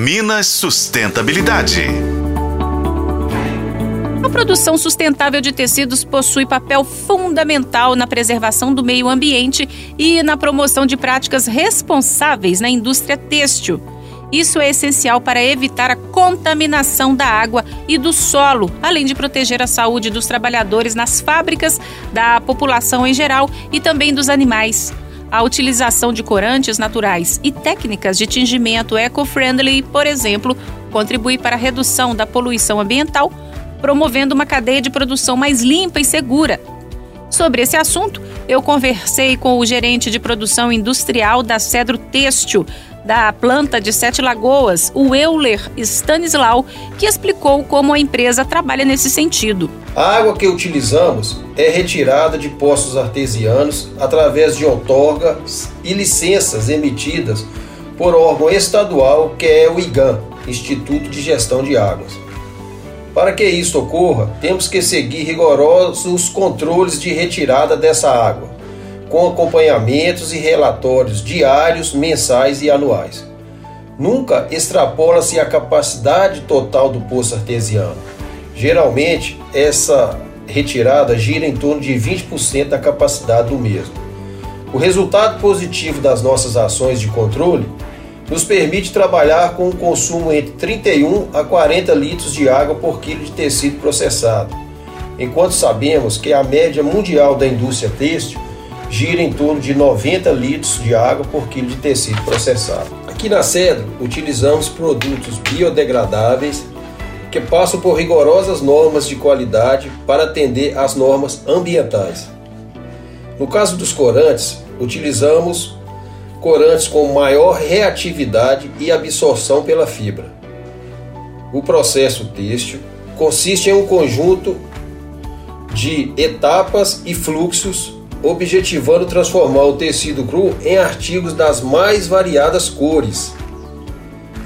Minas Sustentabilidade. A produção sustentável de tecidos possui papel fundamental na preservação do meio ambiente e na promoção de práticas responsáveis na indústria têxtil. Isso é essencial para evitar a contaminação da água e do solo, além de proteger a saúde dos trabalhadores nas fábricas, da população em geral e também dos animais. A utilização de corantes naturais e técnicas de tingimento eco-friendly, por exemplo, contribui para a redução da poluição ambiental, promovendo uma cadeia de produção mais limpa e segura. Sobre esse assunto, eu conversei com o gerente de produção industrial da Cedro Têxtil, da planta de Sete Lagoas, o Euler Stanislau, que explicou como a empresa trabalha nesse sentido. A água que utilizamos é retirada de poços artesianos através de outorgas e licenças emitidas por órgão estadual que é o IGAM, Instituto de Gestão de Águas. Para que isso ocorra, temos que seguir rigorosos controles de retirada dessa água, com acompanhamentos e relatórios diários, mensais e anuais. Nunca extrapola-se a capacidade total do poço artesiano. Geralmente, essa retirada gira em torno de 20% da capacidade do mesmo. O resultado positivo das nossas ações de controle nos permite trabalhar com um consumo entre 31 a 40 litros de água por quilo de tecido processado, enquanto sabemos que a média mundial da indústria têxtil gira em torno de 90 litros de água por quilo de tecido processado. Aqui na Cedro, utilizamos produtos biodegradáveis que passam por rigorosas normas de qualidade para atender às normas ambientais. No caso dos corantes, utilizamos corantes com maior reatividade e absorção pela fibra. O processo têxtil consiste em um conjunto de etapas e fluxos objetivando transformar o tecido cru em artigos das mais variadas cores.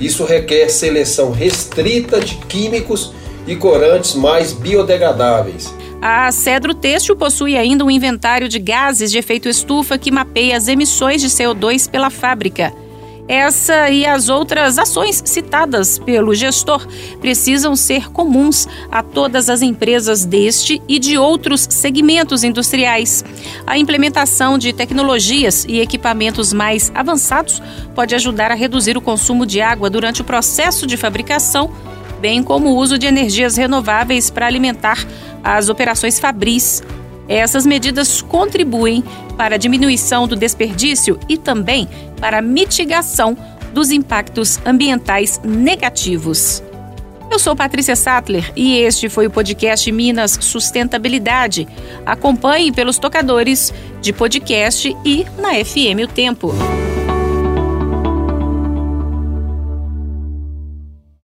Isso requer seleção restrita de químicos e corantes mais biodegradáveis. A Cedro Têxtil possui ainda um inventário de gases de efeito estufa que mapeia as emissões de CO2 pela fábrica. Essa e as outras ações citadas pelo gestor precisam ser comuns a todas as empresas deste e de outros segmentos industriais. A implementação de tecnologias e equipamentos mais avançados pode ajudar a reduzir o consumo de água durante o processo de fabricação, bem como o uso de energias renováveis para alimentar as operações fabris. Essas medidas contribuem para a diminuição do desperdício e também para a mitigação dos impactos ambientais negativos. Eu sou Patrícia Sattler e este foi o podcast Minas Sustentabilidade. Acompanhe pelos tocadores de podcast e na FM O Tempo.